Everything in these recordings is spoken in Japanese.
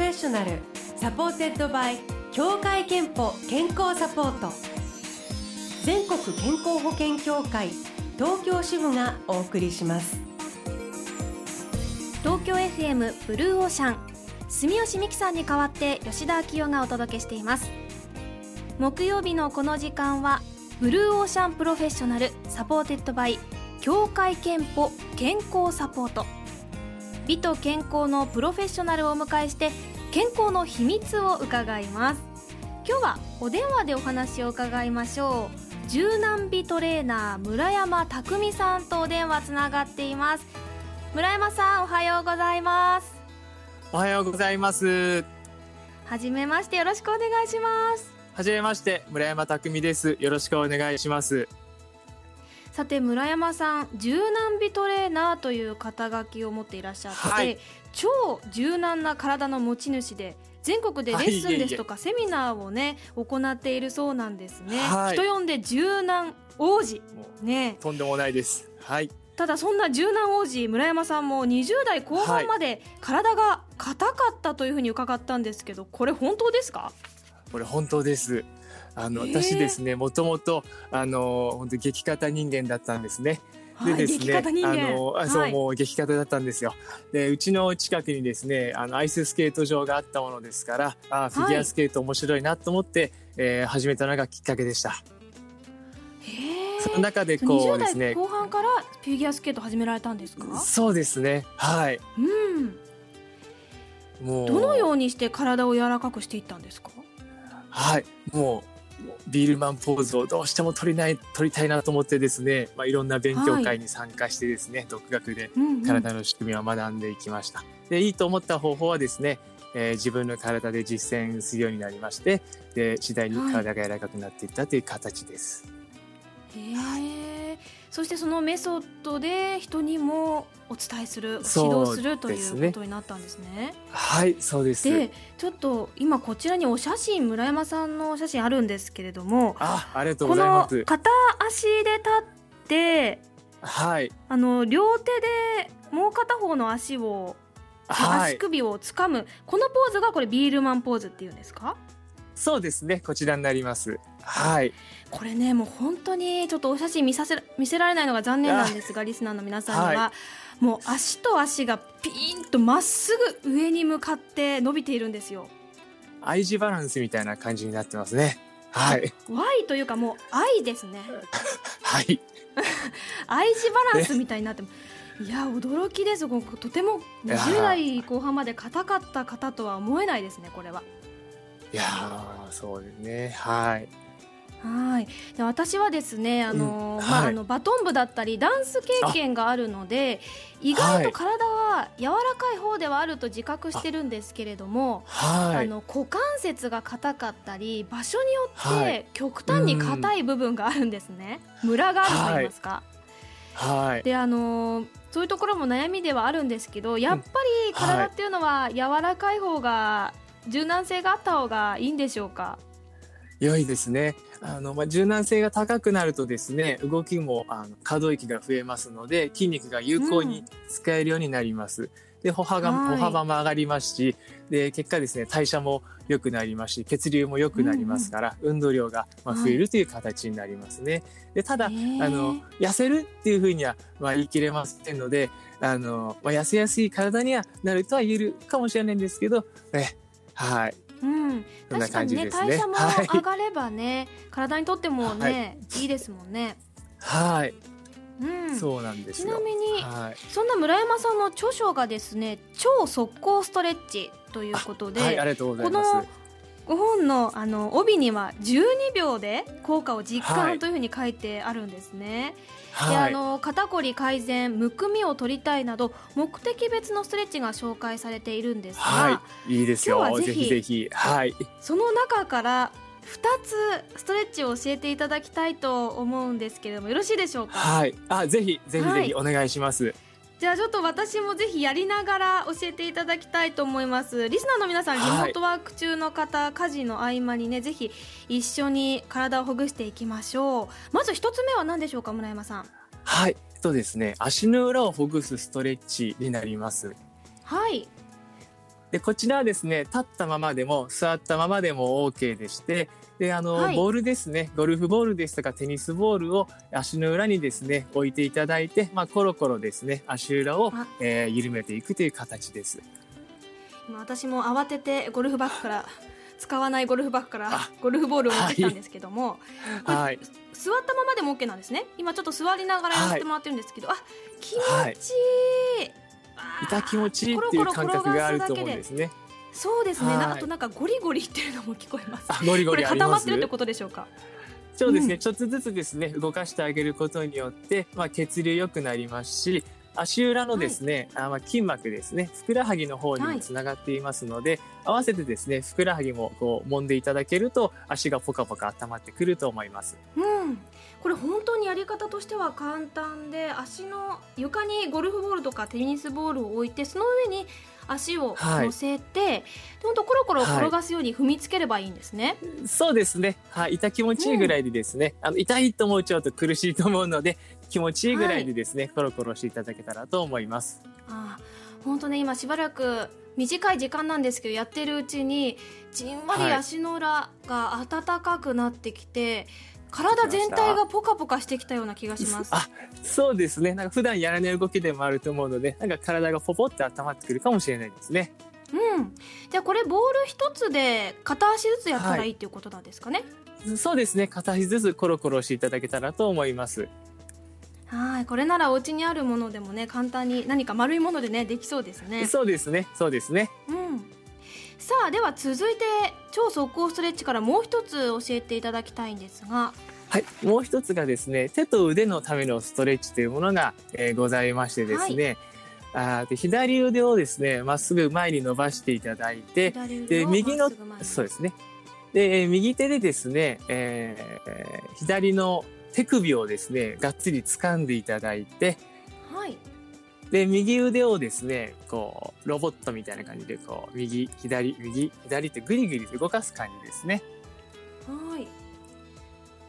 フェッショナル supported by 協会けんぽ健康サポート。全国健康保険協会東京支部がお送りします。東京 FM ブルーオーシャン。住吉美紀さんに代わって吉田明世がお届けしています。木曜日のこの時間はブルーオーシャンプロフェッショナル supported by 協会けんぽ健康サポート。美と健康のプロフェッショナルをお迎えして健康の秘密を伺います。今日はお電話でお話を伺いましょう。柔軟美トレーナー村山匠さんとお電話つながっています。村山さんおはようございます。おはようございます。はじめましてよろしくお願いします。はじめまして村山匠です。よろしくお願いしますさて村山さん柔軟美トレーナーという肩書きを持っていらっしゃって、はい、超柔軟な体の持ち主で全国でレッスンですとかセミナーをね行っているそうなんですね、はい、人呼んで柔軟王子。ね。とんでもないです。はい。ただそんな柔軟王子村山さんも20代後半まで体が硬かったというふうに伺ったんですけどこれ本当ですか？これ本当ですあの、私ですね、もともと、あの、本当激硬人間だったんですね。でですね、あの、あそう、もう激硬だったんですよ。で、うちの近くにですね、あの、アイススケート場があったものですから、あフィギュアスケート面白いなと思って、はい、えー、始めたのがきっかけでした。その中でこうですね。後半からフィギュアスケート始められたんですか？そうですね。はい。うん。もう。どのようにして体を柔らかくしていったんですか？はい。もう、ビールマンポーズをどうしても取りない取りたいなと思ってですね、まあ、いろんな勉強会に参加してですね、はい、独学で体の仕組みを学んでいきました。でいいと思った方法はですね、えー、自分の体で実践するようになりましてで次第に体が柔らかくなっていったという形です。はい、へそしてそのメソッドで人にもお伝えする指導するということになったんですね。はいそうです。でちょっと今こちらにお写真村山さんのお写真あるんですけれどもあありがとうございます。この片足で立ってはい。あの両手でもう片方の足を、はい、足首をつかむこのポーズがこれビールマンポーズっていうんですか？そうですねこちらになりますはい。これねもう本当にちょっとお写真見させ見せられないのが残念なんですがリスナーの皆さんには、はい、もう足と足がピーンとまっすぐ上に向かって伸びているんですよ。I 字バランスみたいな感じになってますね。はい。Y というかもう愛ですね。はい。I 字バランスみたいになっていや驚きです。とても20代後半まで硬かった方とは思えないですねこれは。いやそうですね。はいはい。で私はですねあの、うん。はい、まあ、あのバトン部だったりダンス経験があるので意外と体は柔らかい方ではあると自覚してるんですけれどもあ、はい、の股関節が硬かったり場所によって極端に硬い部分があるんですね、うん、ムラがあると言いますか。はい、であのそういうところも悩みではあるんですけどやっぱり体っていうのは柔らかい方が柔軟性があった方がいいんでしょうか？良いですね。あの、まあ、柔軟性が高くなるとですね、動きも、あの、可動域が増えますので、筋肉が有効に使えるようになります。うん、で、歩幅が、歩幅も上がりますし、で、結果ですね、代謝も良くなりますし、血流も良くなりますから、うん、運動量が、まあ、増えるという形になりますね。はい、で、ただ、あの、痩せるっていうふうには、まあ、言い切れませんので、あの、まあ、痩せやすい体にはなるとは言えるかもしれないんですけど、え、はい。うん、確かにね、ね、代謝も上がればね、はい、体にとってもね、はい、いいですもんね。はい。うん、そうなんですちなみに、はい、そんな村山さんの著書がですね超速攻ストレッチということで、はい、ありがとうございます。ご本のあの帯には12秒で効果を実感というふうに書いてあるんですね。はい、であの肩こり改善むくみを取りたいなど目的別のストレッチが紹介されているんですが、はい、いいですよ。今日はぜひぜひ、はい、その中から2つストレッチを教えていただきたいと思うんですけれどもよろしいでしょうか？はい。あぜひぜひぜひお願いします、はいじゃあちょっと私もぜひやりながら教えていただきたいと思います。リスナーの皆さん、リモートワーク中の方家事の合間にねぜひ一緒に体をほぐしていきましょう。まず一つ目は何でしょうか村山さん。はいとですね。足の裏をほぐすストレッチになります。はいでこちらはですね立ったままでも座ったままでも OK でしてであの、はい。ボールですねゴルフボールですとかテニスボールを足の裏にですね置いていただいて、まあ、コロコロですね足裏をあ、えー緩めていくという形です。今私も慌ててゴルフバッグから使わないゴルフバッグからあ。ゴルフボールを持ってきたんですけども、はい、座ったままでも OK なんですね。今ちょっと座りながらやらせてもらってるんですけど、あ気持ちいい、はい痛気持ちいいっていう感覚があると思うんですね。そうですね、あとなんかゴリゴリっていうのも聞こえます。あゴリゴこれリ固まってるってことでしょうか？そうですね、うんちょっとずつですね動かしてあげることによって、まあ、血流良くなりますし足裏のですね、あまあ筋膜ですねふくらはぎの方にもつながっていますので、合わせてですねふくらはぎもこう揉んでいただけると足がポカポカ温まってくると思います。うん。これ本当にやり方としては簡単で足の床にゴルフボールとかテニスボールを置いてその上に足を乗せて、ほんとコロコロ転がすように踏みつければいいんですね、そうですね、はい、痛気持ちいいぐらいでですね、あの痛いと思うちょっと苦しいと思うので気持ちいいぐらいでですね、コロコロしていただけたらと思います。あ本当ね今しばらく短い時間なんですけどやってるうちにじんわりはい。足の裏が暖かくなってきて、体全体がポカポカしてきたような気がします。あそうですね。なんか普段やらない動きでもあると思うのでなんか体がポポって温まってくるかもしれないですね。うん。じゃあこれボール一つで片足ずつやったらいいっていうことなんですかね、そうですね。片足ずつコロコロしていただけたらと思います。はいこれならお家にあるものでもね簡単に何か丸いものでねできそうですね。そうですね。そうですね。うん。さあでは続いて超速攻ストレッチからもう一つ教えていただきたいんですが。はい、もう一つがですね手と腕のためのストレッチというものが、えーございましてですね、あーで左腕をですねまっすぐ前に伸ばしていただいてでを右のそうですね。でえー右手でですね、えー左の手首をですねがっつり掴んでいただいてはい。で右腕をですねこうロボットみたいな感じでこう右左右左ってグリグリ動かす感じですね。はい。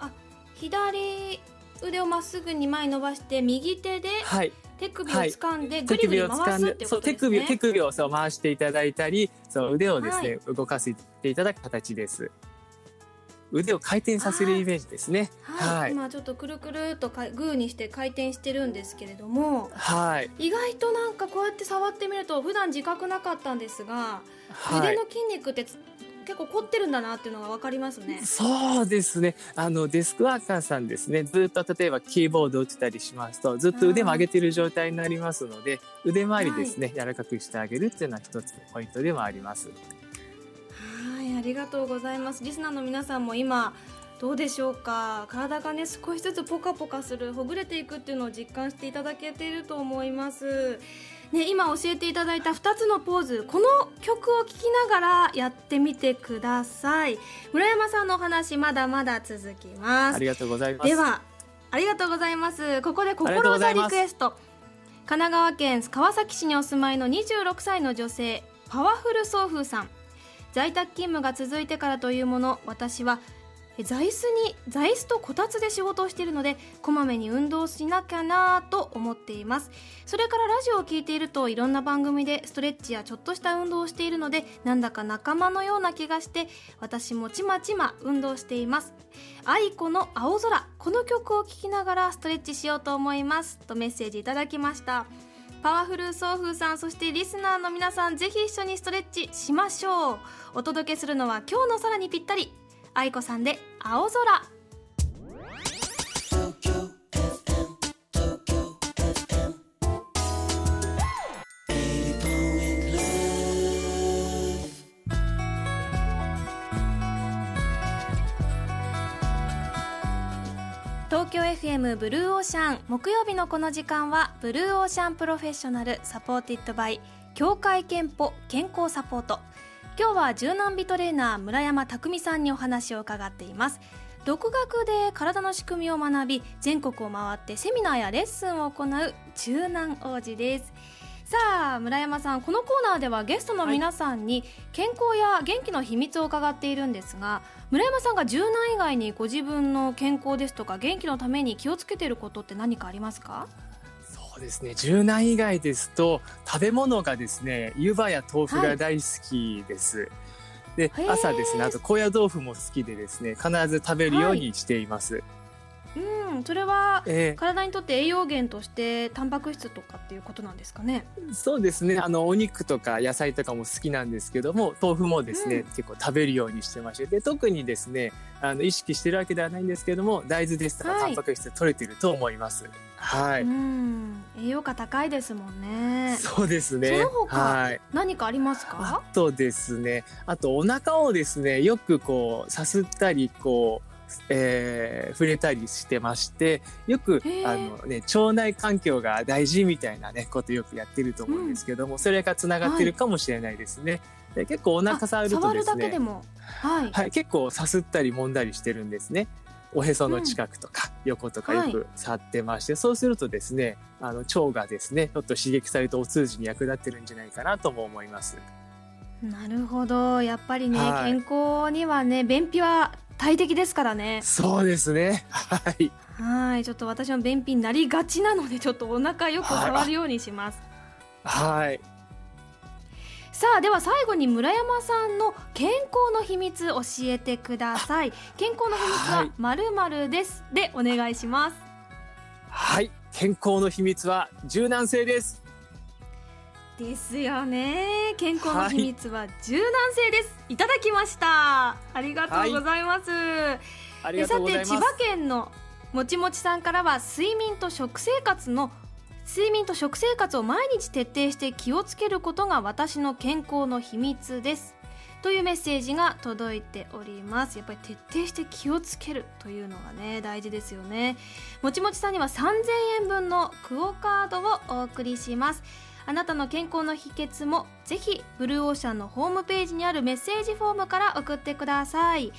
あ左腕をまっすぐに前に伸ばして右手ではい。手首を掴んでぐ手りぐり回すってで手ことですね。首手首をそう回していただいたりそう腕をですね、動かしていただく形です腕を回転させるイメージですね。はい、はい。今ちょっとくるくるっとかグーにして回転してるんですけれどもはい。意外となんかこうやって触ってみると普段自覚なかったんですが、はい。腕の筋肉ってつ結構凝ってるんだなっていうのが分かりますね。そうですね。あのデスクワーカーさんですね。ずっと例えばキーボードを打ってたりしますとずっと腕も上げてる状態になりますので腕周りですね、柔らかくしてあげるっていうのは一つのポイントでもあります。はいありがとうございます。リスナーの皆さんも今どうでしょうか？体がね少しずつポカポカするほぐれていくっていうのを実感していただけていると思います。ね、今教えていただいた2つのポーズこの曲を聴きながらやってみてください。村山さんのお話まだまだ続きます。ありがとうございます。ではありがとうございます。ここで心技リクエスト。神奈川県川崎市にお住まいの26歳の女性パワフル送風さん在宅勤務が続いてからというもの私は座椅子に座椅子とこたつで仕事をしているのでこまめに運動しなきゃなと思っています。それからラジオを聞いているといろんな番組でストレッチやちょっとした運動をしているのでなんだか仲間のような気がして私もちまちま運動しています。愛子の青空この曲を聴きながらストレッチしようと思います。とメッセージいただきました。パワフル送風さんそしてリスナーの皆さんぜひ一緒にストレッチしましょう。お届けするのは今日の空にぴったり愛子さんで青空。東京 FM ブルーオーシャン。木曜日のこの時間はブルーオーシャンプロフェッショナル supported by 協会けんぽ健康サポート。今日は柔軟美トレーナー村山匠さんにお話を伺っています。独学で体の仕組みを学び全国を回ってセミナーやレッスンを行う柔軟王子です。さあ村山さんこのコーナーではゲストの皆さんに健康や元気の秘密を伺っているんですが村山さんが柔軟以外にご自分の健康ですとか元気のために気をつけていることって何かありますか？そそうですね。柔軟以外ですと食べ物がですね湯葉や豆腐が大好きです、でへー朝ですね。あと高野豆腐も好きでですね必ず食べるようにしています、うんそれはえ体にとって栄養源としてタンパク質とかっていうことなんですかね？ーそうですね。あのお肉とか野菜とかも好きなんですけども豆腐もですね、うん。結構食べるようにしてまして。で特にですねあの意識してるわけではないんですけども大豆ですとかはい。タンパク質取れてると思います。はい、うん。栄養価高いですもんね。そうですね。その他はい。何かありますあかとですね、あとお腹をですね、よくこう、さすったり、こう、えー触れたりしてまして、よくあのね、腸内環境が大事みたいなね、ことよくやってると思うんですけども、それが繋がってるかもしれないですね。で結構お腹触るとですね、はい、はい、結構さすったり揉んだりしてるんですね。おへその近くとか、横とかよく触ってまして、そうするとですね、あの腸がですね、ちょっと刺激されてお通じに役立ってるんじゃないかなとも思います。なるほど。やっぱりね、はい。健康にはね便秘は大敵ですからねそうですね。はい。はいちょっと私も便秘になりがちなのでちょっとお腹よく触るようにします、はい。さあでは最後に村山さんの健康の秘密教えてください健康の秘密ははいまるまるですでお願いしますはい。健康の秘密は柔軟性です。ですよね。健康の秘密は柔軟性です、い、ただきました。ありがとうございます、ありえがとうござい。さて千葉県のもちもちさんからは睡眠と食生活の睡眠と食生活を毎日徹底して気をつけることが私の健康の秘密です。というメッセージが届いております。やっぱり徹底して気をつけるというのがね大事ですよね。もちもちさんには3000円分のクオカードをお送りしますあなたの健康の秘訣もぜひブルーオーシャンのホームページにあるメッセージフォームから送ってください。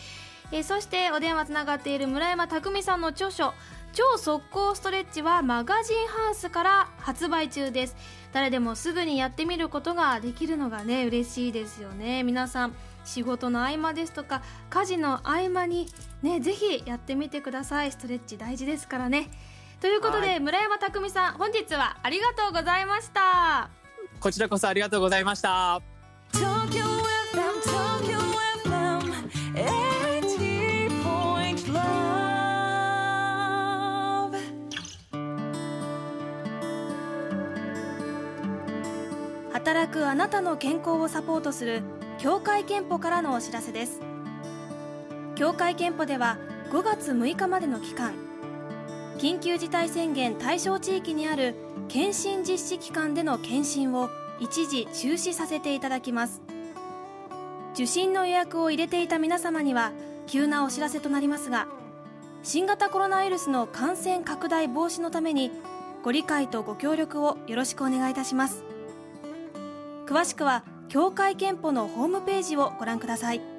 えーそしてお電話つながっている村山匠さんの著書「超速攻ストレッチ」はマガジンハウスから発売中です。誰でもすぐにやってみることができるのがね嬉しいですよね。皆さん仕事の合間ですとか家事の合間にねぜひやってみてください。ストレッチ大事ですからね。ということで、はい。村山匠さん本日はありがとうございました。こちらこそありがとうございました。東京 FM 東京 FM 80.5働くあなたの健康をサポートする協会憲法からのお知らせです。協会憲法では5月6日までの期間緊急事態宣言対象地域にある検診実施機関での検診を一時中止させていただきます。受診の予約を入れていた皆様には急なお知らせとなりますが新型コロナウイルスの感染拡大防止のためにご理解とご協力をよろしくお願いいたします。詳しくは協会けんぽのホームページをご覧ください。